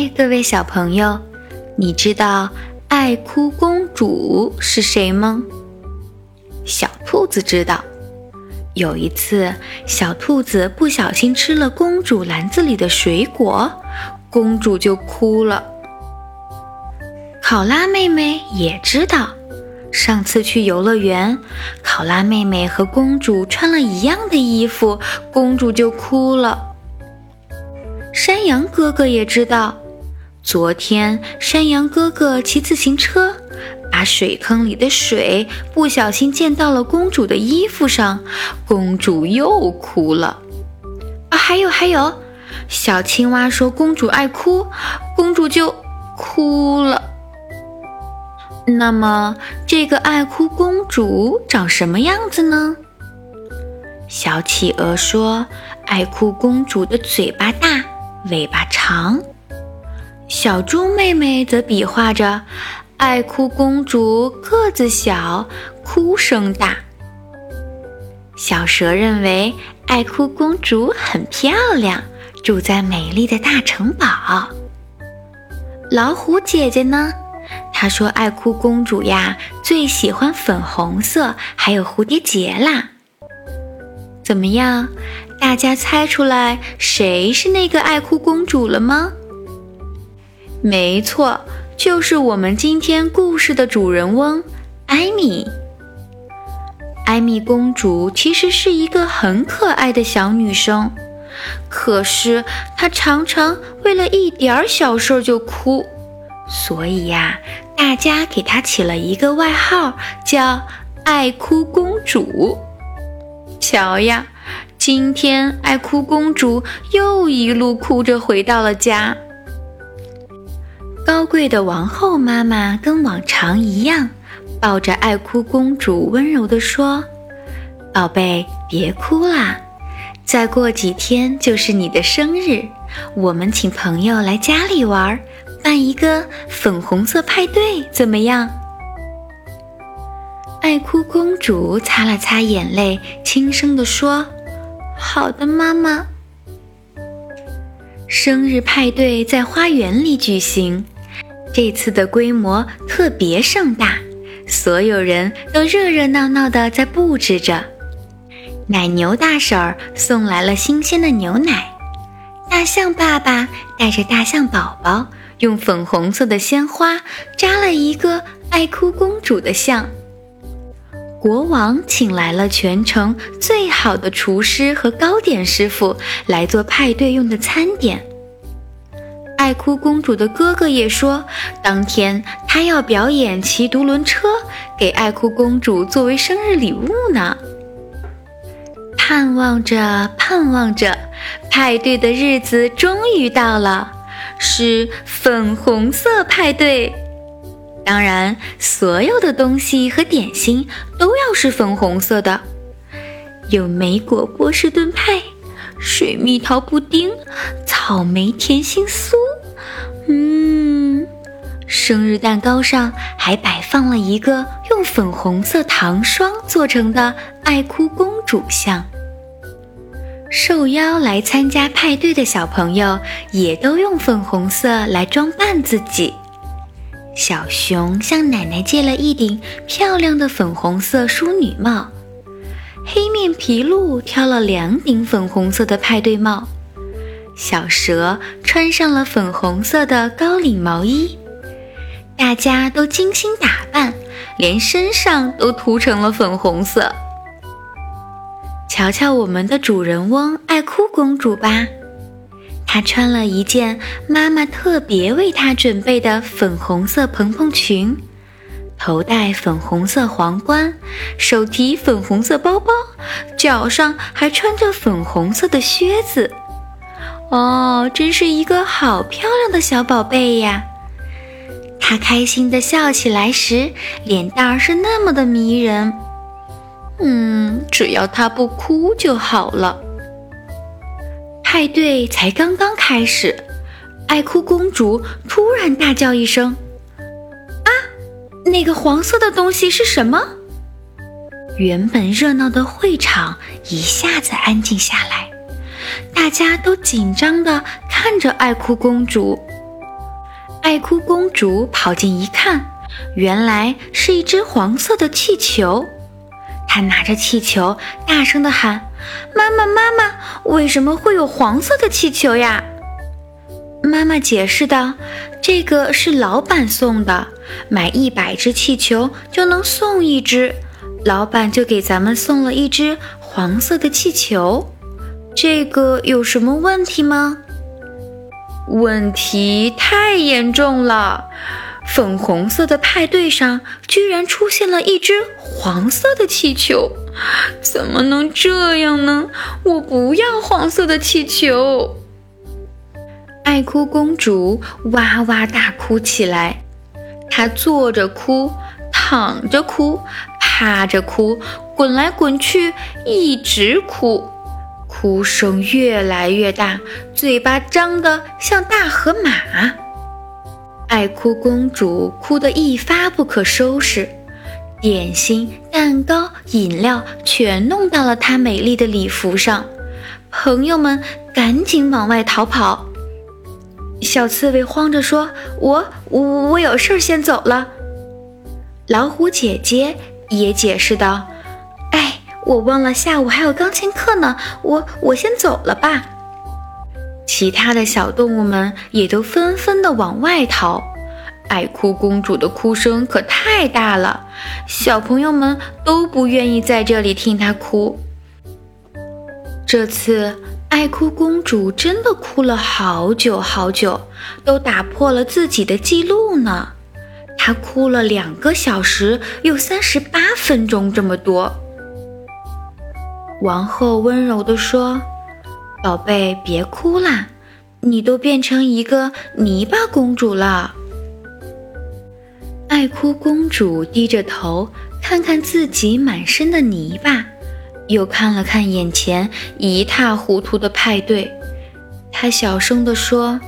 嗨，各位小朋友，你知道爱哭公主是谁吗？小兔子知道。有一次，小兔子不小心吃了公主篮子里的水果，公主就哭了。考拉妹妹也知道。上次去游乐园，考拉妹妹和公主穿了一样的衣服，公主就哭了。山羊哥哥也知道，昨天山羊哥哥骑自行车，把水坑里的水不小心溅到了公主的衣服上，公主又哭了。啊，还有还有，小青蛙说公主爱哭，公主就哭了。那么，这个爱哭公主长什么样子呢？小企鹅说：“爱哭公主的嘴巴大，尾巴长。”小猪妹妹则比划着：“爱哭公主个子小，哭声大。”小蛇认为爱哭公主很漂亮，住在美丽的大城堡。老虎姐姐呢？她说：“爱哭公主呀，最喜欢粉红色，还有蝴蝶结啦。怎么样？大家猜出来谁是那个爱哭公主了吗？没错，就是我们今天故事的主人翁艾米。艾米公主其实是一个很可爱的小女生，可是她常常为了一点小事就哭。”所以呀，大家给她起了一个外号，叫“爱哭公主”。瞧呀，今天爱哭公主又一路哭着回到了家。贵的王后妈妈跟往常一样，抱着爱哭公主，温柔地说：“宝贝，别哭啦，再过几天就是你的生日，我们请朋友来家里玩。”办一个粉红色派对怎么样？爱哭公主擦了擦眼泪，轻声地说：“好的，妈妈。”生日派对在花园里举行，这次的规模特别盛大，所有人都热热闹闹的在布置着。奶牛大婶儿送来了新鲜的牛奶，大象爸爸带着大象宝宝。用粉红色的鲜花扎了一个爱哭公主的像。国王请来了全城最好的厨师和糕点师傅来做派对用的餐点。爱哭公主的哥哥也说，当天他要表演骑独轮车，给爱哭公主作为生日礼物呢。盼望着，盼望着，派对的日子终于到了。是粉红色派对，当然，所有的东西和点心都要是粉红色的。有莓果波士顿派、水蜜桃布丁、草莓甜心酥，嗯，生日蛋糕上还摆放了一个用粉红色糖霜做成的爱哭公主像。受邀来参加派对的小朋友也都用粉红色来装扮自己。小熊向奶奶借了一顶漂亮的粉红色淑女帽，黑面皮鹿挑了两顶粉红色的派对帽，小蛇穿上了粉红色的高领毛衣。大家都精心打扮，连身上都涂成了粉红色。瞧瞧我们的主人翁爱哭公主吧，她穿了一件妈妈特别为她准备的粉红色蓬蓬裙，头戴粉红色皇冠，手提粉红色包包，脚上还穿着粉红色的靴子。哦，真是一个好漂亮的小宝贝呀！她开心的笑起来时，脸蛋儿是那么的迷人。嗯，只要她不哭就好了。派对才刚刚开始，爱哭公主突然大叫一声：“啊，那个黄色的东西是什么？”原本热闹的会场一下子安静下来，大家都紧张地看着爱哭公主。爱哭公主跑近一看，原来是一只黄色的气球。她拿着气球，大声地喊：“妈妈，妈妈，为什么会有黄色的气球呀？”妈妈解释道：“这个是老板送的，买一百只气球就能送一只，老板就给咱们送了一只黄色的气球。这个有什么问题吗？”问题太严重了，粉红色的派对上居然出现了一只黄色的气球，怎么能这样呢？我不要黄色的气球！爱哭公主哇哇大哭起来，她坐着哭，躺着哭，趴着哭，滚来滚去，一直哭。哭声越来越大，嘴巴张得像大河马。爱哭公主哭得一发不可收拾，点心、蛋糕、饮料全弄到了她美丽的礼服上。朋友们赶紧往外逃跑。小刺猬慌着说：“我我我有事儿，先走了。”老虎姐姐也解释道。我忘了下午还有钢琴课呢，我我先走了吧。其他的小动物们也都纷纷的往外逃。爱哭公主的哭声可太大了，小朋友们都不愿意在这里听她哭。这次爱哭公主真的哭了好久好久，都打破了自己的记录呢。她哭了两个小时又三十八分钟，这么多。王后温柔地说：“宝贝，别哭啦，你都变成一个泥巴公主了。”爱哭公主低着头，看看自己满身的泥巴，又看了看眼前一塌糊涂的派对，她小声地说：“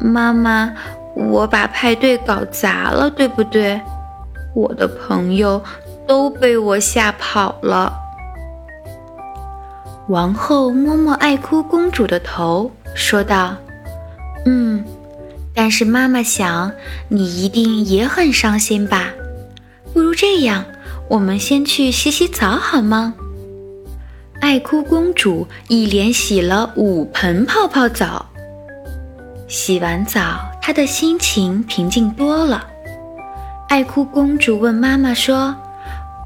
妈妈，我把派对搞砸了，对不对？我的朋友都被我吓跑了。”王后摸摸爱哭公主的头，说道：“嗯，但是妈妈想你一定也很伤心吧？不如这样，我们先去洗洗澡好吗？”爱哭公主一连洗了五盆泡泡澡。洗完澡，她的心情平静多了。爱哭公主问妈妈说：“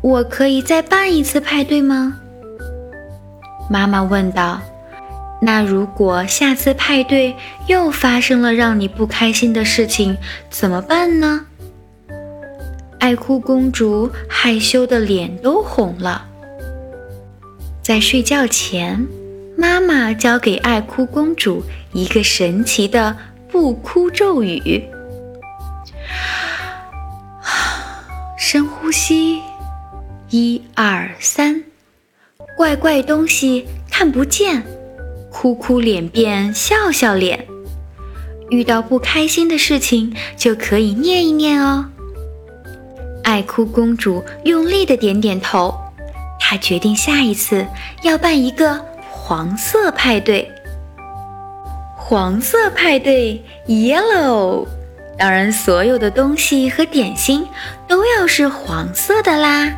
我可以再办一次派对吗？”妈妈问道：“那如果下次派对又发生了让你不开心的事情，怎么办呢？”爱哭公主害羞的脸都红了。在睡觉前，妈妈教给爱哭公主一个神奇的不哭咒语：深呼吸，一二三。怪怪东西看不见，哭哭脸变笑笑脸。遇到不开心的事情就可以念一念哦。爱哭公主用力的点点头，她决定下一次要办一个黄色派对。黄色派对，yellow，当然所有的东西和点心都要是黄色的啦。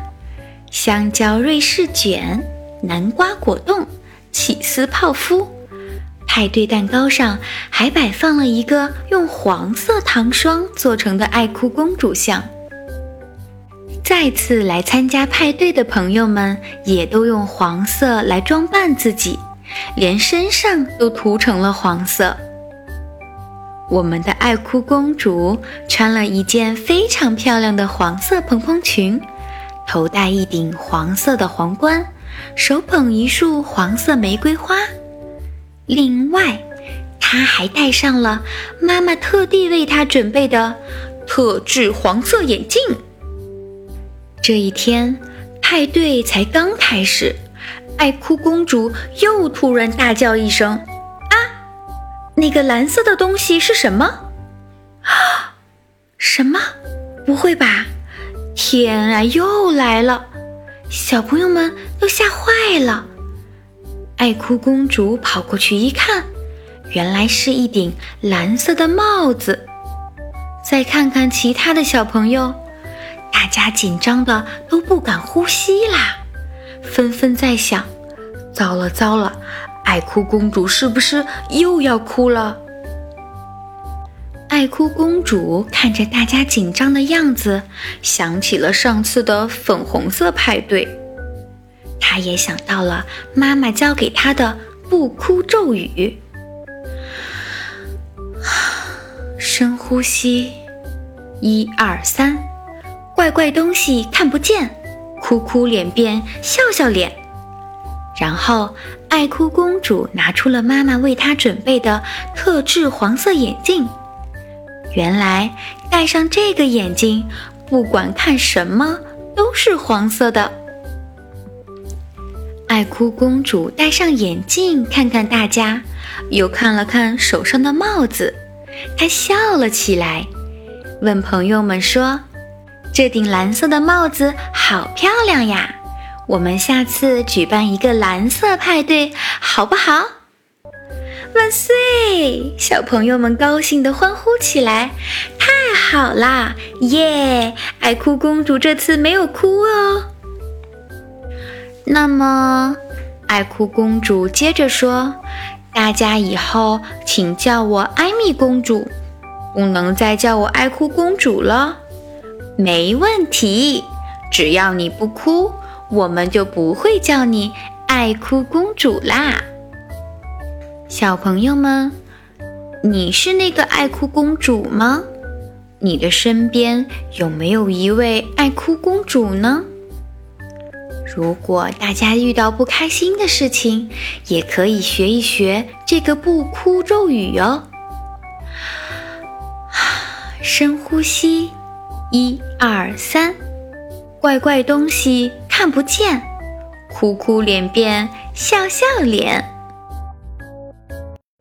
香蕉瑞士卷。南瓜果冻、起司泡芙，派对蛋糕上还摆放了一个用黄色糖霜做成的爱哭公主像。再次来参加派对的朋友们也都用黄色来装扮自己，连身上都涂成了黄色。我们的爱哭公主穿了一件非常漂亮的黄色蓬蓬裙，头戴一顶黄色的皇冠。手捧一束黄色玫瑰花，另外，她还戴上了妈妈特地为她准备的特制黄色眼镜。这一天，派对才刚开始，爱哭公主又突然大叫一声：“啊！那个蓝色的东西是什么？啊？什么？不会吧？天啊，又来了！”小朋友们都吓坏了，爱哭公主跑过去一看，原来是一顶蓝色的帽子。再看看其他的小朋友，大家紧张的都不敢呼吸啦，纷纷在想：糟了糟了，爱哭公主是不是又要哭了？爱哭公主看着大家紧张的样子，想起了上次的粉红色派对，她也想到了妈妈教给她的不哭咒语。深呼吸，一二三，怪怪东西看不见，哭哭脸变笑笑脸。然后，爱哭公主拿出了妈妈为她准备的特制黄色眼镜。原来戴上这个眼镜，不管看什么都是黄色的。爱哭公主戴上眼镜，看看大家，又看了看手上的帽子，她笑了起来，问朋友们说：“这顶蓝色的帽子好漂亮呀，我们下次举办一个蓝色派对，好不好？”万岁！小朋友们高兴地欢呼起来，太好啦！耶！爱哭公主这次没有哭哦。那么，爱哭公主接着说：“大家以后请叫我艾米公主，不能再叫我爱哭公主了。”没问题，只要你不哭，我们就不会叫你爱哭公主啦。小朋友们，你是那个爱哭公主吗？你的身边有没有一位爱哭公主呢？如果大家遇到不开心的事情，也可以学一学这个不哭咒语哟。深呼吸，一二三，怪怪东西看不见，哭哭脸变笑笑脸。